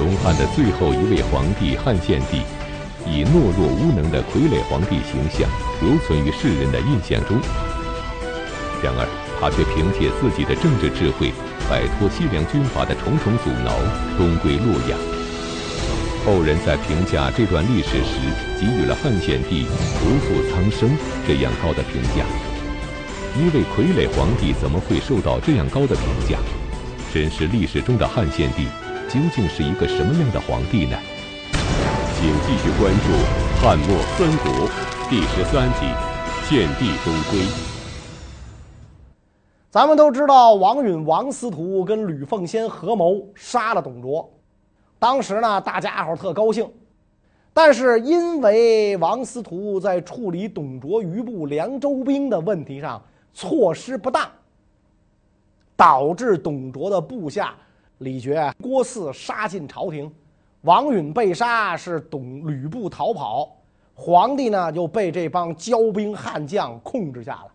东汉的最后一位皇帝汉献帝，以懦弱无能的傀儡皇帝形象留存于世人的印象中。然而，他却凭借自己的政治智慧，摆脱西凉军阀的重重阻挠，东归洛阳。后人在评价这段历史时，给予了汉献帝“不负苍生”这样高的评价。一位傀儡皇帝怎么会受到这样高的评价？真实历史中的汉献帝究竟是一个什么样的皇帝呢？请继续关注《汉末三国》第十三集《献帝东归》。咱们都知道，王允、王司徒跟吕奉先合谋杀了董卓。当时呢，大家伙特高兴，但是因为王司徒在处理董卓余部凉州兵的问题上措施不当，导致董卓的部下李傕、郭汜杀进朝廷，王允被杀，是董吕布逃跑，皇帝呢就被这帮骄兵悍将控制下了。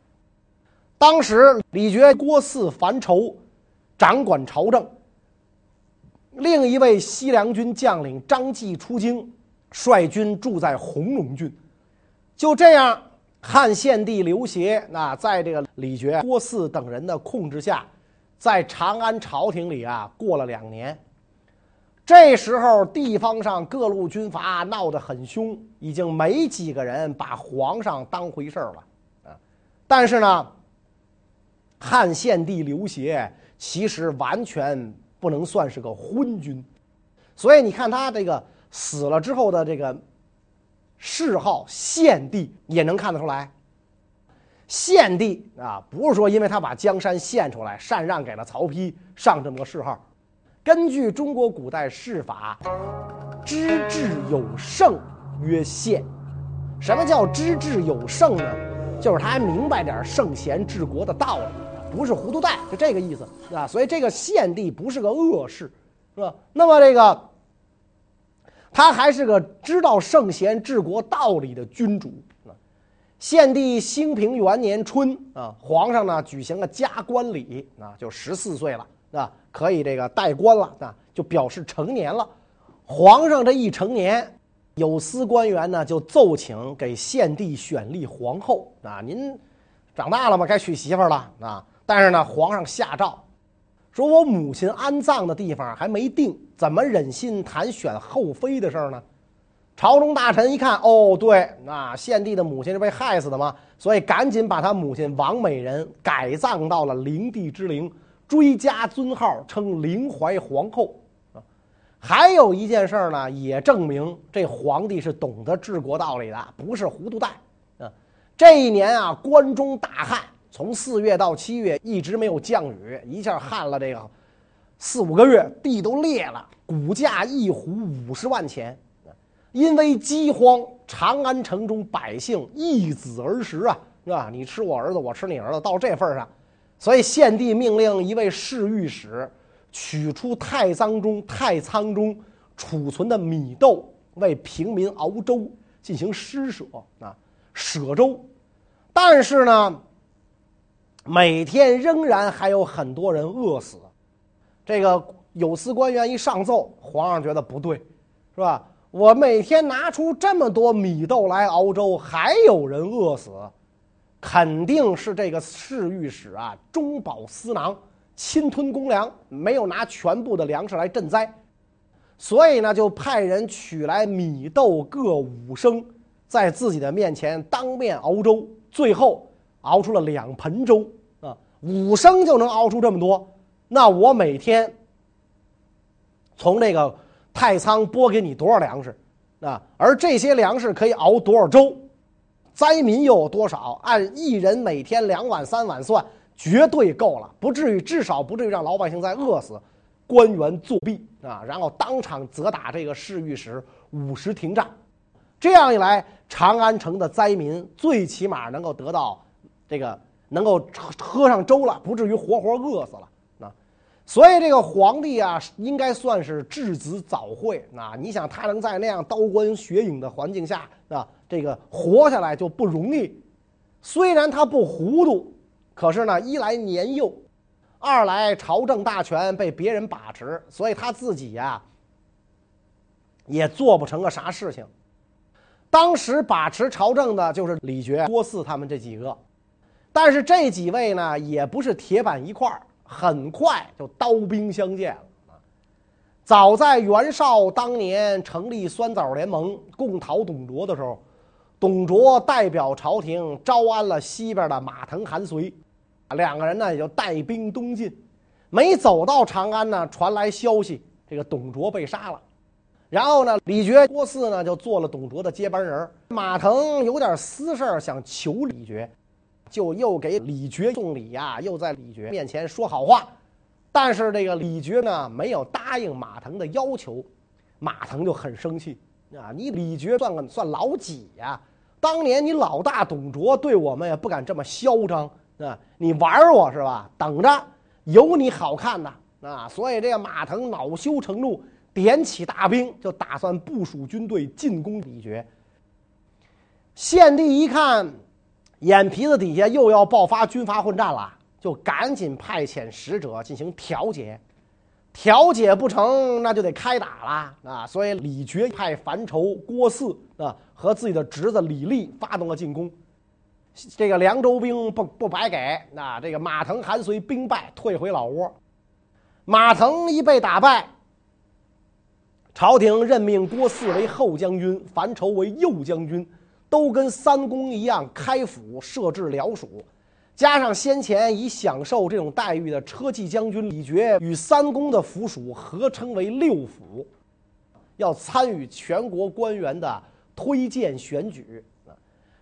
当时李傕、郭汜樊稠掌管朝政，另一位西凉军将领张继出京，率军驻在弘农郡。就这样，汉献帝刘协那在这个李傕、郭汜等人的控制下，在长安朝廷里啊过了两年。这时候，地方上各路军阀闹得很凶，已经没几个人把皇上当回事儿了啊。但是呢。汉献帝刘协其实完全不能算是个昏君，所以你看他这个死了之后的这个谥号“献帝”也能看得出来。献帝啊，不是说因为他把江山献出来禅让给了曹丕上这么个谥号。根据中国古代谥法，“知治有圣”曰献。什么叫“知治有圣”呢？就是他还明白点圣贤治国的道理。不是糊涂蛋，就这个意思啊。所以这个献帝不是个恶事，是吧？那么这个他还是个知道圣贤治国道理的君主。献帝兴平元年春啊，皇上呢举行了加冠礼啊，就十四岁了啊，可以这个戴冠了啊，就表示成年了。皇上这一成年，有司官员呢就奏请给献帝选立皇后啊，您长大了嘛，该娶媳妇了啊。但是呢，皇上下诏说：“我母亲安葬的地方还没定，怎么忍心谈选后妃的事儿呢？”朝中大臣一看，哦，对，那献帝的母亲是被害死的吗？所以赶紧把他母亲王美人改葬到了灵帝之陵，追加尊号，称灵怀皇后。啊，还有一件事呢，也证明这皇帝是懂得治国道理的，不是糊涂蛋。啊，这一年啊，关中大旱。从四月到七月一直没有降雨，一下旱了这个四五个月，地都裂了，谷价一斛五十万钱。因为饥荒，长安城中百姓易子而食啊，是吧？你吃我儿子，我吃你儿子，到这份上，所以献帝命令一位侍御史取出太仓中太仓中储存的米豆，为平民熬粥进行施舍啊，舍粥。但是呢。每天仍然还有很多人饿死，这个有司官员一上奏，皇上觉得不对，是吧？我每天拿出这么多米豆来熬粥，还有人饿死，肯定是这个侍御史啊中饱私囊，侵吞公粮，没有拿全部的粮食来赈灾，所以呢，就派人取来米豆各五升，在自己的面前当面熬粥，最后。熬出了两盆粥啊，五升就能熬出这么多，那我每天从这个太仓拨给你多少粮食啊？而这些粮食可以熬多少粥？灾民又有多少？按一人每天两碗三碗算，绝对够了，不至于，至少不至于让老百姓再饿死。官员作弊啊，然后当场责打这个侍御史五十廷杖。这样一来，长安城的灾民最起码能够得到。这个能够喝上粥了，不至于活活饿死了！所以这个皇帝啊，应该算是质子早慧啊！你想他能在那样刀光血影的环境下啊，这个活下来就不容易。虽然他不糊涂，可是呢，一来年幼，二来朝政大权被别人把持，所以他自己呀，也做不成个啥事情。当时把持朝政的就是李傕、郭汜他们这几个，但是这几位呢，也不是铁板一块儿，很快就刀兵相见了。早在袁绍当年成立酸枣联盟，共讨董卓的时候，董卓代表朝廷招安了西边的马腾、韩遂，两个人呢也就带兵东进。没走到长安呢，传来消息，这个董卓被杀了。然后呢，李傕、郭汜呢就做了董卓的接班人。马腾有点私事想求李傕，就又给李傕送礼呀，又在李傕面前说好话。但是这个李傕呢没有答应马腾的要求，马腾就很生气啊！你李傕算个算老几呀？当年你老大董卓对我们也不敢这么嚣张啊！你玩我是吧？等着！有你好看的啊！所以这个马腾恼羞成怒，点起大兵，就打算部署军队进攻李傕。献帝一看，眼皮子底下又要爆发军阀混战了，就赶紧派遣使者进行调解。调解不成，那就得开打了啊！所以李傕派樊稠、郭汜啊和自己的侄子李立发动了进攻。这个凉州兵不不白给，那这个马腾、韩遂兵败，退回老窝。马腾一被打败，朝廷任命郭汜为后将军，樊稠为右将军，都跟三公一样开府设置僚属。加上先前已享受这种待遇的车骑将军李傕，与三公的府属合称为六府，要参与全国官员的推荐选举。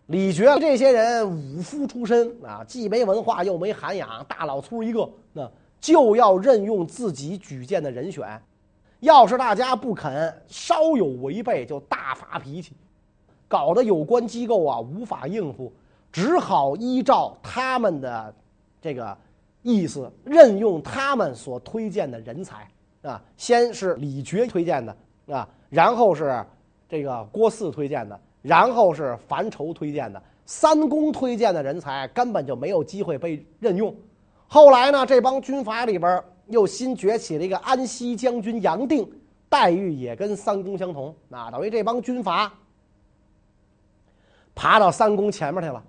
李傕这些人武夫出身啊，既没文化又没涵养，大老粗一个，那就要任用自己举荐的人选。要是大家不肯，稍有违背就大发脾气，搞得有关机构啊无法应付，只好依照他们的这个意思任用他们所推荐的人才啊。先是李珏推荐的啊，然后是这个郭汜推荐的。然后是樊稠推荐的，三公推荐的人才根本就没有机会被任用。后来呢，这帮军阀里边又新崛起了一个安西将军杨定，待遇也跟三公相同。那等于这帮军阀爬到三公前面去了。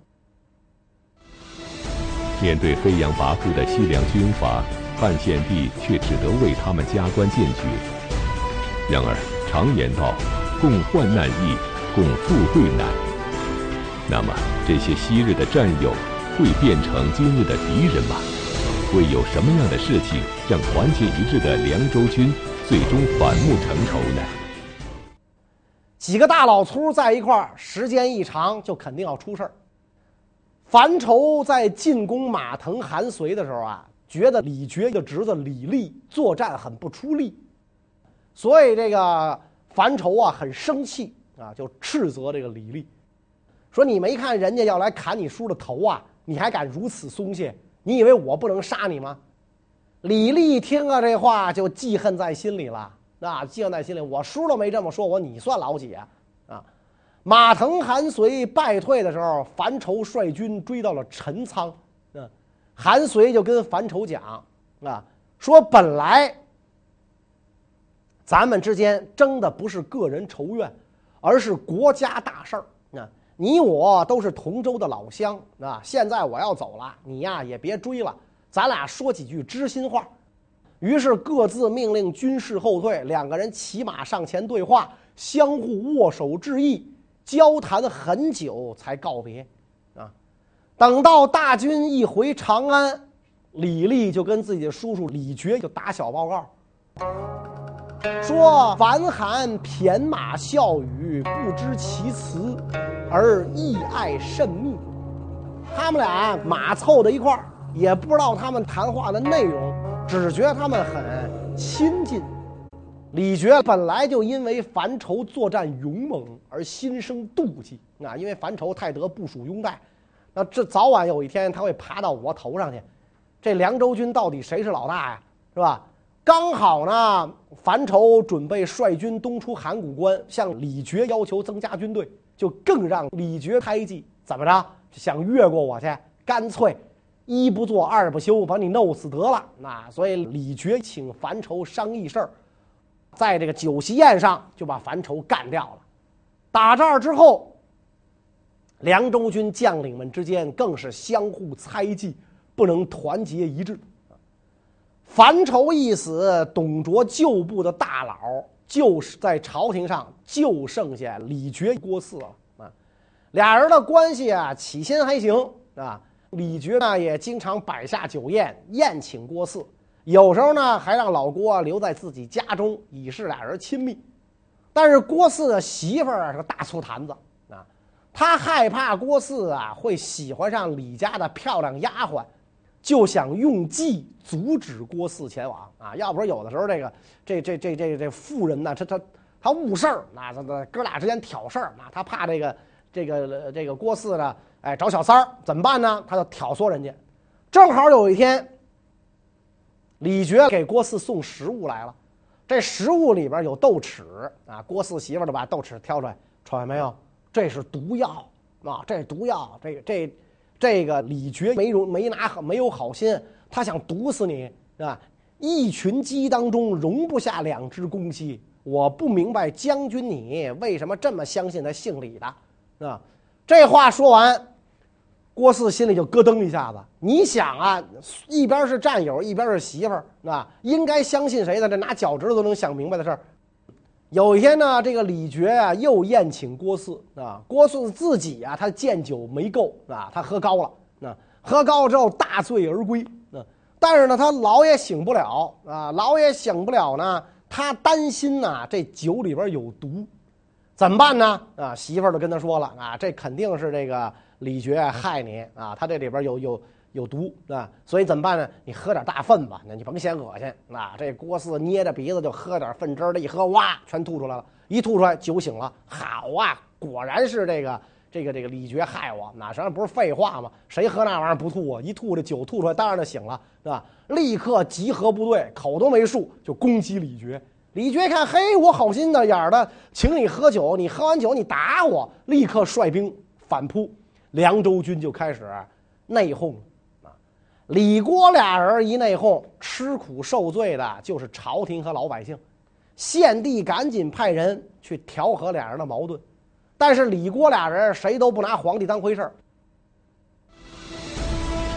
面对飞扬跋扈的西凉军阀，汉献帝却只得为他们加官进爵。然而常言道，共患难易。共富贵难，那么这些昔日的战友会变成今日的敌人吗？会有什么样的事情让团结一致的凉州军最终反目成仇呢？几个大老粗在一块儿，时间一长就肯定要出事儿。樊稠在进攻马腾、韩遂的时候啊，觉得李傕的侄子李立作战很不出力，所以这个樊稠啊很生气。啊，就斥责这个李立，说你没看人家要来砍你叔的头啊，你还敢如此松懈？你以为我不能杀你吗？李立听了这话就记恨在心里了。啊，记在心里，我叔都没这么说我，你算老几啊？啊，马腾、韩遂败退的时候，樊稠率军追到了陈仓。嗯，韩遂就跟樊稠讲啊，说本来咱们之间争的不是个人仇怨。而是国家大事儿，啊，你我都是同州的老乡啊。现在我要走了，你呀也别追了，咱俩说几句知心话。于是各自命令军士后退，两个人骑马上前对话，相互握手致意，交谈很久才告别。啊，等到大军一回长安，李立就跟自己的叔叔李珏就打小报告。说樊韩谝马笑语，不知其辞，而意爱甚密。他们俩马凑在一块儿，也不知道他们谈话的内容，只觉得他们很亲近。李傕本来就因为樊稠作战勇猛而心生妒忌啊，因为樊稠太得部属拥戴，那这早晚有一天他会爬到我头上去。这凉州军到底谁是老大呀？是吧？刚好呢，樊稠准备率军东出函谷关，向李傕要求增加军队，就更让李傕猜忌。怎么着？想越过我去？干脆一不做二不休，把你弄死得了。那所以李傕请樊稠商议事儿。在这个酒席宴上就把樊稠干掉了。打这儿之后，凉州军将领们之间更是相互猜忌，不能团结一致。樊稠一死，董卓旧部的大佬就是在朝廷上就剩下李傕、郭汜了啊。俩人的关系啊，起先还行啊。李珏呢也经常摆下酒宴宴请郭汜，有时候呢还让老郭留在自己家中，以示俩人亲密。但是郭汜的媳妇儿是个大醋坛子啊，他害怕郭汜啊会喜欢上李家的漂亮丫鬟，就想用计阻止郭汜前往啊。要不是有的时候这个这这这这这妇人呢，他他他误事儿，那他他哥俩之间挑事儿，那他怕这个这个这个郭汜呢。哎，找小三儿怎么办呢？他就挑唆人家。正好有一天，李傕给郭汜送食物来了，这食物里边有豆豉啊。郭汜媳妇就把豆豉挑出来，瞅见没有？这是毒药啊！这是毒药。这个这这个李傕没容没拿没有好心，他想毒死你啊！一群鸡当中容不下两只公鸡，我不明白将军你为什么这么相信他姓李的啊？这话说完。郭汜心里就咯噔一下子，你想啊，一边是战友，一边是媳妇儿，啊，应该相信谁呢？这拿脚趾头都能想明白的事儿。有一天呢，这个李傕啊又宴请郭汜啊，郭汜自己啊他见酒没够啊，他喝高了，啊，喝高了之后大醉而归，啊，但是呢他老也醒不了啊，老也醒不了呢，他担心呐这酒里边有毒，怎么办呢？啊，媳妇儿就跟他说了啊，这肯定是这个。李傕害你啊！他这里边有有有毒啊！所以怎么办呢？你喝点大粪吧，那你甭嫌恶心啊！这郭汜捏着鼻子就喝点粪汁儿，这一喝哇，全吐出来了。一吐出来，酒醒了。好啊，果然是这个这个这个李傕害我，哪什么不是废话吗？谁喝那玩意儿不吐啊？一吐这酒吐出来，当然就醒了，是吧？立刻集合部队，口都没漱就攻击李傕。李傕看，嘿，我好心的眼儿的请你喝酒，你喝完酒你打我，立刻率兵反扑。凉州军就开始内讧啊，李郭俩人一内讧，吃苦受罪的就是朝廷和老百姓。献帝赶紧派人去调和俩人的矛盾，但是李郭俩人谁都不拿皇帝当回事儿。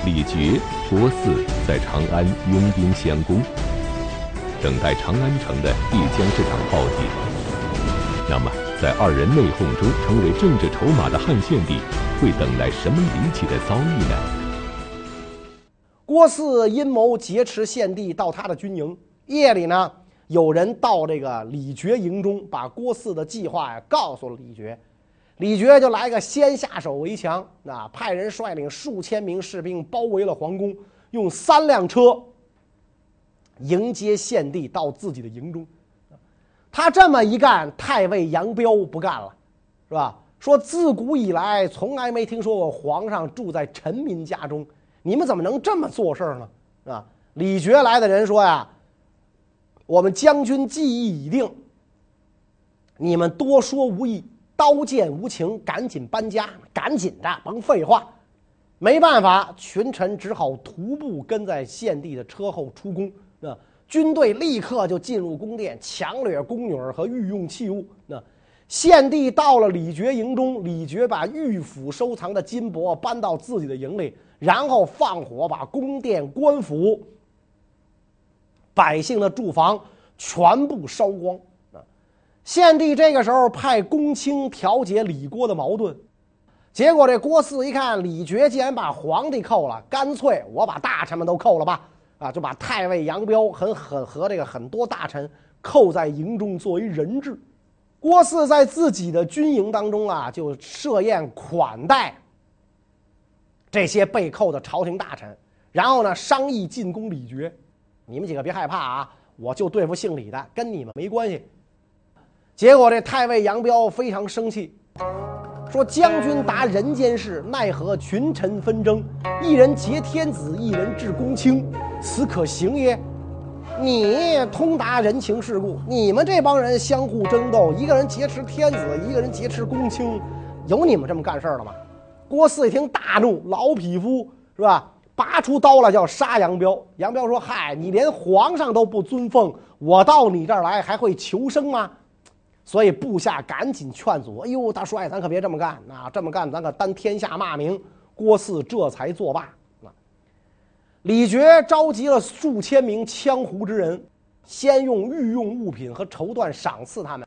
李傕、郭汜在长安拥兵相攻，等待长安城的必将这场浩劫。那么，在二人内讧中成为政治筹码的汉献帝。会等来什么离奇的遭遇呢？郭汜阴谋劫持献帝到他的军营，夜里呢，有人到这个李傕营中，把郭汜的计划呀告诉了李傕，李傕就来个先下手为强，啊，派人率领数千名士兵包围了皇宫，用三辆车迎接献帝到自己的营中。他这么一干，太尉杨彪不干了，是吧？说自古以来从来没听说过皇上住在臣民家中，你们怎么能这么做事呢？啊！李傕来的人说呀：“我们将军计议已定，你们多说无益，刀剑无情，赶紧搬家，赶紧的，甭废话。”没办法，群臣只好徒步跟在献帝的车后出宫。啊！军队立刻就进入宫殿，强掠宫女和御用器物。那。献帝到了李傕营中，李傕把御府收藏的金帛搬到自己的营里，然后放火把宫殿、官府、百姓的住房全部烧光。啊！献帝这个时候派公卿调解李郭的矛盾，结果这郭汜一看李傕竟然把皇帝扣了，干脆我把大臣们都扣了吧！啊，就把太尉杨彪很很和这个很多大臣扣在营中作为人质。郭汜在自己的军营当中啊，就设宴款待这些被扣的朝廷大臣，然后呢，商议进攻李傕。你们几个别害怕啊，我就对付姓李的，跟你们没关系。结果这太尉杨彪非常生气，说：“将军达人间事，奈何群臣纷争？一人劫天子，一人治公卿，此可行也？”你通达人情世故，你们这帮人相互争斗，一个人劫持天子，一个人劫持公卿，有你们这么干事儿的吗？郭汜一听大怒，老匹夫是吧？拔出刀来就要杀杨彪。杨彪说：“嗨，你连皇上都不尊奉，我到你这儿来还会求生吗？所以部下赶紧劝阻：“哎呦，大帅，咱可别这么干！啊，这么干咱可担天下骂名。”郭汜这才作罢。李傕召集了数千名羌胡之人，先用御用物品和绸缎赏赐他们，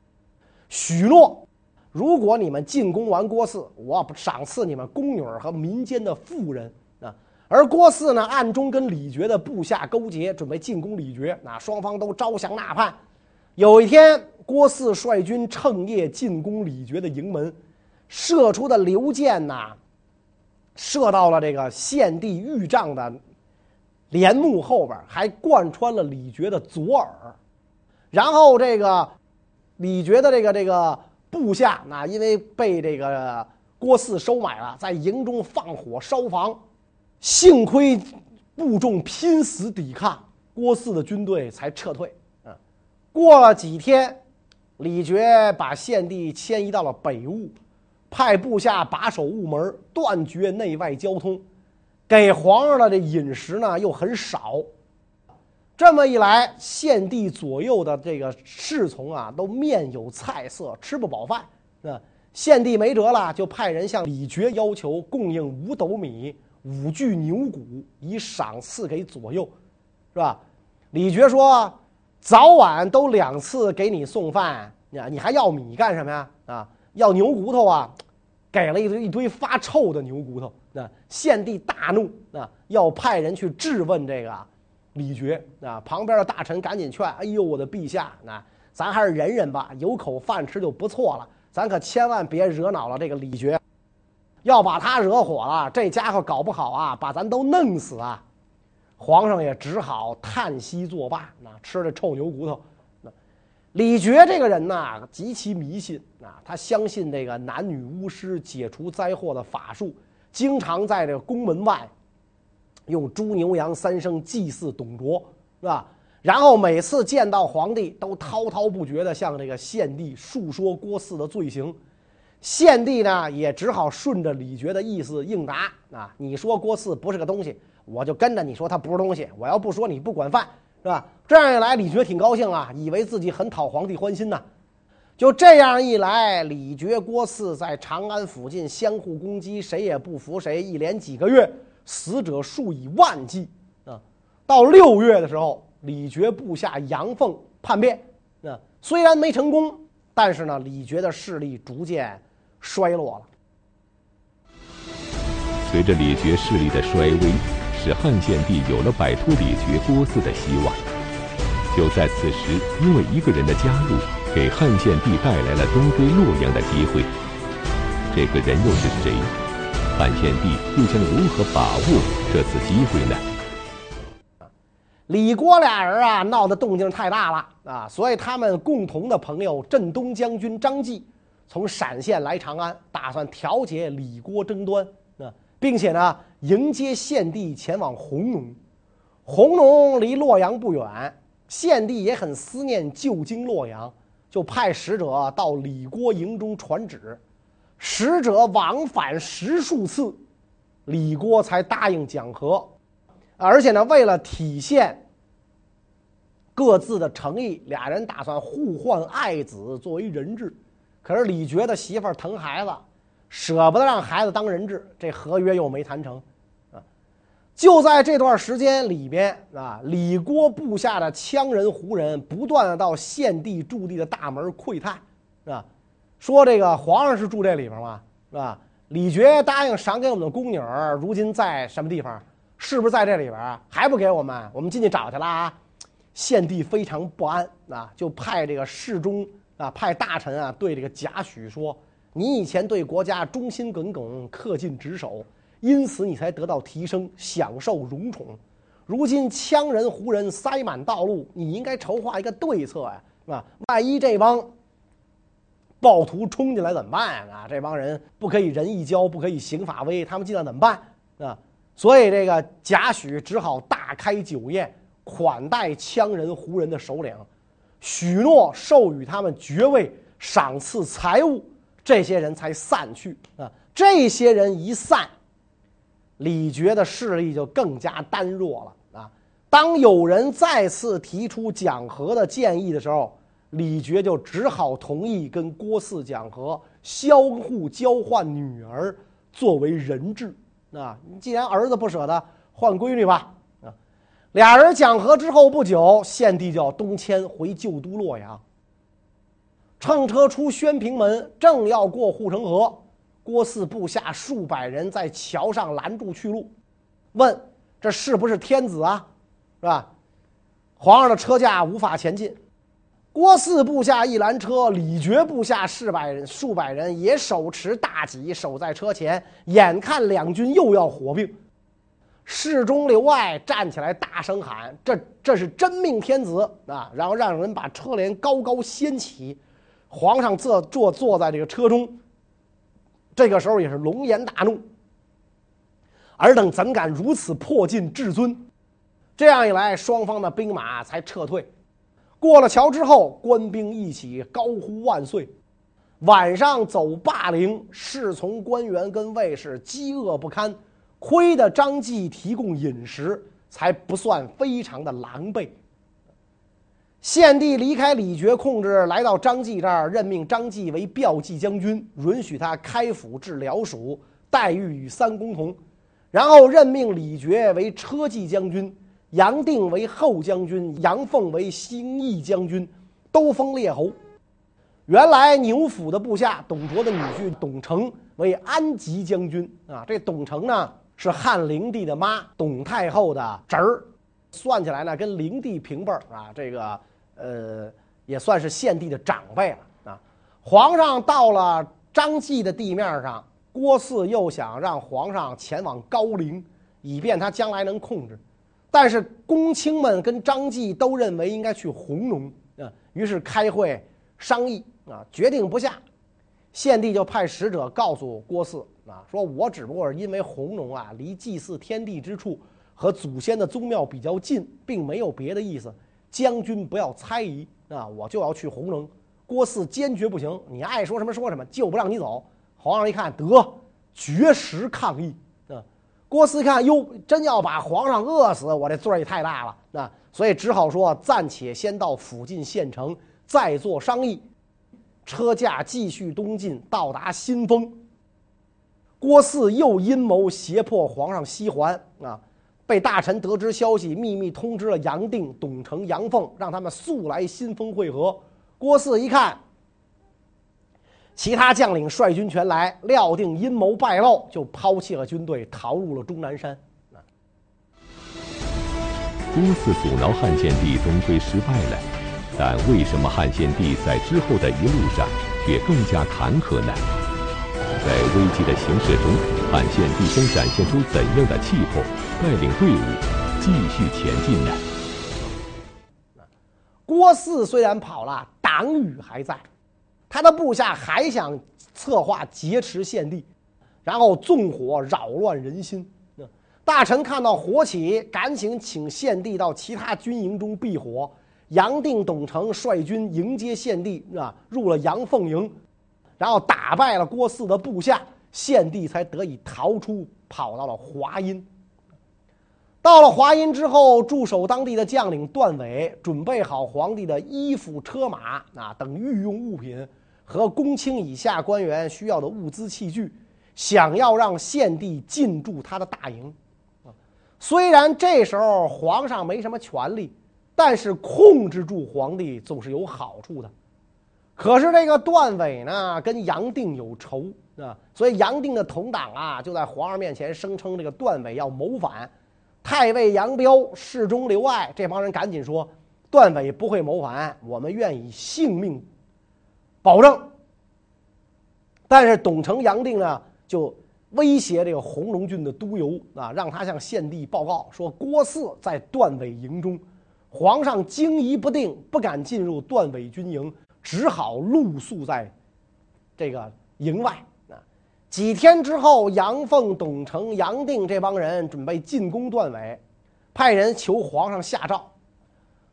许诺：如果你们进攻完郭汜，我赏赐你们宫女和民间的妇人。啊，而郭汜呢，暗中跟李傕的部下勾结，准备进攻李傕。那双方都招降纳叛。有一天。郭汜率军趁夜进攻李傕的营门，射出的流箭呐，射到了这个献帝御帐的帘幕后边，还贯穿了李傕的左耳。然后这个李傕的这个这个部下，那因为被这个郭汜收买了，在营中放火烧房，幸亏部众拼死抵抗，郭汜的军队才撤退。嗯，过了几天。李傕把献帝迁移到了北坞，派部下把守雾门，断绝内外交通，给皇上的这饮食呢又很少。这么一来，献帝左右的这个侍从啊，都面有菜色，吃不饱饭。那，献帝没辙了，就派人向李傕要求供应五斗米、五具牛骨，以赏赐给左右，是吧？李傕说。早晚都两次给你送饭，你你还要米干什么呀？啊，要牛骨头啊，给了一堆一堆发臭的牛骨头。那献帝大怒，啊，要派人去质问这个李傕。啊，旁边的大臣赶紧劝：“哎呦，我的陛下，那咱还是忍忍吧，有口饭吃就不错了。咱可千万别惹恼了这个李傕，要把他惹火了，这家伙搞不好啊，把咱都弄死啊！”皇上也只好叹息作罢。那吃这臭牛骨头，那李傕这个人呐，极其迷信啊，他相信这个男女巫师解除灾祸的法术，经常在这个宫门外用猪牛羊三牲祭祀董卓，是吧？然后每次见到皇帝，都滔滔不绝地向这个献帝述说郭汜的罪行。献帝呢，也只好顺着李傕的意思应答啊，你说郭汜不是个东西。我就跟着你说他不是东西，我要不说你不管饭，是吧？这样一来，李傕挺高兴啊，以为自己很讨皇帝欢心呢。就这样一来，李傕、郭汜在长安附近相互攻击，谁也不服谁。一连几个月，死者数以万计啊。到六月的时候，李傕部下杨奉叛变，啊，虽然没成功，但是呢，李傕的势力逐渐衰落了。随着李傕势力的衰微。使汉献帝有了摆脱李傕、郭汜的希望。就在此时，因为一个人的加入，给汉献帝带来了东归洛阳的机会。这个人又是谁？汉献帝又将如何把握这次机会呢？李郭俩人啊，闹得动静太大了啊，所以他们共同的朋友镇东将军张继从陕县来长安，打算调解李郭争端啊，并且呢。迎接献帝前往弘农，弘农离洛阳不远，献帝也很思念旧京洛阳，就派使者到李郭营中传旨。使者往返十数次，李郭才答应讲和。而且呢，为了体现各自的诚意，俩人打算互换爱子作为人质。可是李觉的媳妇儿疼孩子，舍不得让孩子当人质，这合约又没谈成。就在这段时间里边啊，李郭部下的羌人、胡人不断的到献帝驻地的大门窥探，啊，说这个皇上是住这里边吗？是吧？李傕答应赏给我们的宫女，如今在什么地方？是不是在这里边？还不给我们？我们进去找去了啊！献帝非常不安啊，就派这个侍中啊，派大臣啊，对这个贾诩说：“你以前对国家忠心耿耿，恪尽职守。”因此你才得到提升，享受荣宠。如今羌人、胡人塞满道路，你应该筹划一个对策呀，是吧？万一这帮暴徒冲进来怎么办啊？这帮人不可以仁义交，不可以刑法威，他们进来怎么办啊？所以这个贾诩只好大开酒宴，款待羌人、胡人的首领，许诺授予他们爵位，赏赐财物，这些人才散去啊。这些人一散。李傕的势力就更加单弱了啊！当有人再次提出讲和的建议的时候，李傕就只好同意跟郭汜讲和，相互交换女儿作为人质。啊，你既然儿子不舍得，换闺女吧。啊，俩人讲和之后不久，献帝就要东迁回旧都洛阳。乘车出宣平门，正要过护城河，郭汜部下数百人在桥上拦住去路，问：“这是不是天子啊？”是吧？皇上的车驾无法前进。郭汜部下一拦车，李傕部下数百人数百人也手持大戟守在车前，眼看两军又要火并，侍中刘爱站起来大声喊：“这这是真命天子啊！”然后让人把车帘高高掀起，皇上坐坐坐在这个车中。这个时候也是龙颜大怒，尔等怎敢如此迫近至尊？这样一来，双方的兵马才撤退。过了桥之后，官兵一起高呼万岁。晚上走霸陵，侍从官员跟卫士饥饿不堪，亏得张继提供饮食，才不算非常的狼狈。献帝离开李傕控制，来到张继这儿，任命张继为骠骑将军，允许他开府治辽属，待遇与三公同。然后任命李傕为车骑将军。杨定为后将军，杨凤为兴义将军，都封列侯。原来牛辅的部下董卓的女婿董承为安吉将军啊。这董承呢是汉灵帝的妈董太后的侄儿，算起来呢跟灵帝平辈儿啊。这个呃也算是献帝的长辈了啊。皇上到了张继的地面上，郭汜又想让皇上前往高陵，以便他将来能控制。但是公卿们跟张继都认为应该去弘农啊，于是开会商议啊，决定不下。献帝就派使者告诉郭汜啊，说我只不过是因为弘农啊，离祭祀天地之处和祖先的宗庙比较近，并没有别的意思。将军不要猜疑啊，我就要去弘城。郭汜坚决不行，你爱说什么说什么，就不让你走。皇上一看，得绝食抗议。啊郭汜看，哟，真要把皇上饿死，我这罪也太大了。那所以只好说，暂且先到附近县城，再做商议。车驾继续东进，到达新丰。郭汜又阴谋胁迫皇上西还啊！被大臣得知消息，秘密通知了杨定、董承、杨凤，让他们速来新丰会合。郭汜一看。其他将领率军全来，料定阴谋败露，就抛弃了军队，逃入了终南山。郭汜阻挠汉献帝终归失败了，但为什么汉献帝在之后的一路上却更加坎坷呢？在危机的形势中，汉献帝将展现出怎样的气魄，带领队伍继续前进呢？郭汜虽然跑了，党羽还在。他的部下还想策划劫持献帝，然后纵火扰乱人心。大臣看到火起，赶紧请献帝到其他军营中避火。杨定、董承率军迎接献帝，啊，入了阳凤营，然后打败了郭汜的部下，献帝才得以逃出，跑到了华阴。到了华阴之后，驻守当地的将领段伟准备好皇帝的衣服、车马啊等御用物品。和公卿以下官员需要的物资器具，想要让献帝进驻他的大营，啊，虽然这时候皇上没什么权力，但是控制住皇帝总是有好处的。可是这个段伟呢，跟杨定有仇啊，所以杨定的同党啊，就在皇上面前声称这个段伟要谋反。太尉杨彪、侍中刘爱这帮人赶紧说，段伟不会谋反，我们愿以性命。保证，但是董承、杨定呢，就威胁这个弘农郡的督邮啊，让他向献帝报告说，郭汜在段伟营中，皇上惊疑不定，不敢进入段伟军营，只好露宿在这个营外。几天之后，杨凤、董承、杨定这帮人准备进攻段伟，派人求皇上下诏。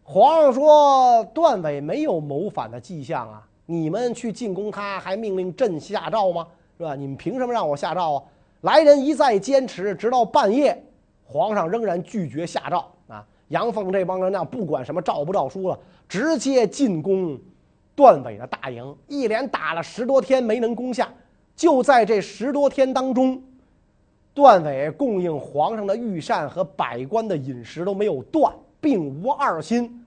皇上说，段伟没有谋反的迹象啊。你们去进攻他，还命令朕下诏吗？是吧？你们凭什么让我下诏啊？来人一再坚持，直到半夜，皇上仍然拒绝下诏啊！杨奉这帮人呢，不管什么诏不诏书了，直接进攻段伟的大营，一连打了十多天没能攻下。就在这十多天当中，段伟供应皇上的御膳和百官的饮食都没有断，并无二心。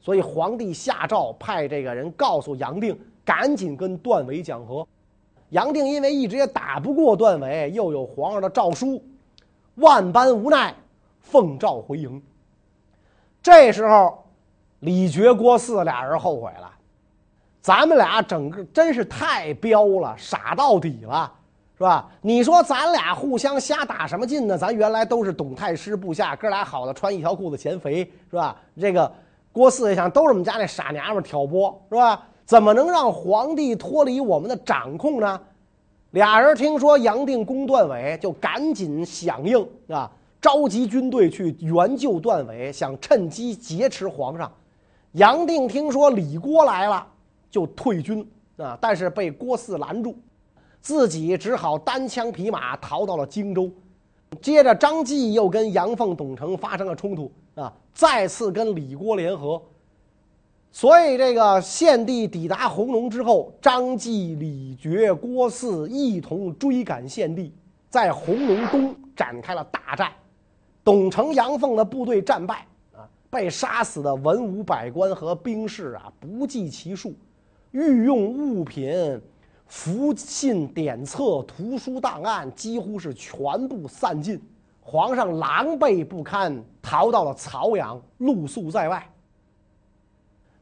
所以皇帝下诏派这个人告诉杨定，赶紧跟段伟讲和。杨定因为一直也打不过段伟，又有皇上的诏书，万般无奈，奉诏回营。这时候，李傕、郭汜俩人后悔了，咱们俩整个真是太彪了，傻到底了，是吧？你说咱俩互相瞎打什么劲呢？咱原来都是董太师部下，哥俩好的穿一条裤子嫌肥，是吧？这个郭汜也想，都是我们家那傻娘们挑拨，是吧？怎么能让皇帝脱离我们的掌控呢？俩人听说杨定攻段伟，就赶紧响应，啊。召集军队去援救段伟，想趁机劫持皇上。杨定听说李郭来了，就退军啊，但是被郭汜拦住，自己只好单枪匹马逃到了荆州。接着，张继又跟杨奉、董承发生了冲突啊，再次跟李郭联合。所以，这个献帝抵达弘农之后，张继、李傕、郭汜一同追赶献帝，在弘农东展开了大战。董承、杨奉的部队战败啊，被杀死的文武百官和兵士啊不计其数，御用物品、符信典册、图书档案几乎是全部散尽，皇上狼狈不堪，逃到了曹阳，露宿在外。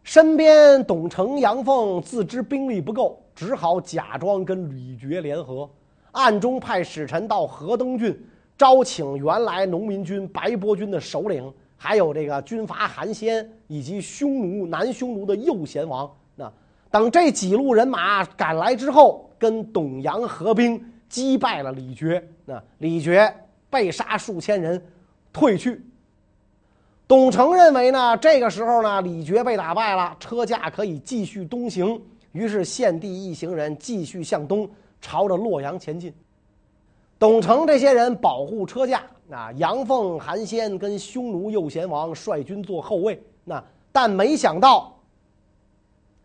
身边董承、杨奉自知兵力不够，只好假装跟李傕联合，暗中派使臣到河东郡。招请原来农民军白波军的首领，还有这个军阀韩先以及匈奴南匈奴的右贤王。那等这几路人马赶来之后，跟董阳合兵，击败了李傕。那李傕被杀数千人，退去。董承认为呢，这个时候呢，李傕被打败了，车驾可以继续东行。于是献帝一行人继续向东，朝着洛阳前进。董承这些人保护车驾，那，杨奉、韩先跟匈奴右贤王率军做后卫，那但没想到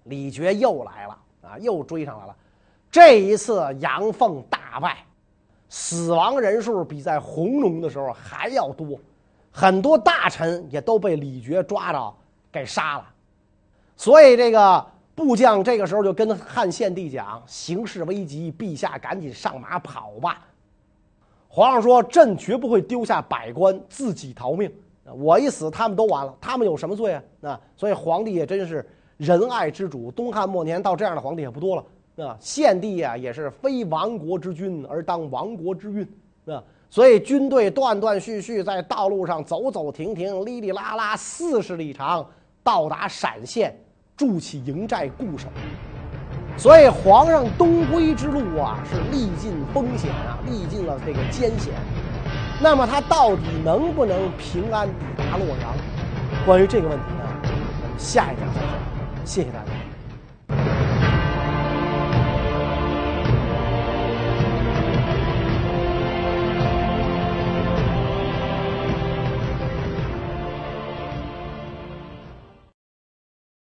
李傕又来了，啊，又追上来了。这一次杨奉大败，死亡人数比在弘农的时候还要多，很多大臣也都被李傕抓着给杀了。所以这个部将这个时候就跟汉献帝讲：形势危急，陛下赶紧上马跑吧。皇上说：“朕绝不会丢下百官自己逃命。我一死，他们都完了。他们有什么罪啊？啊！所以皇帝也真是仁爱之主。东汉末年到这样的皇帝也不多了啊。献帝呀，也是非亡国之君而当亡国之运啊。所以军队断断续续在道路上走走停停，哩哩啦啦四十里长，到达陕县，筑起营寨固守。”所以皇上东归之路啊，是历尽风险啊，历尽了这个艰险。那么他到底能不能平安抵达洛阳？关于这个问题呢，我们下一讲再讲。谢谢大家。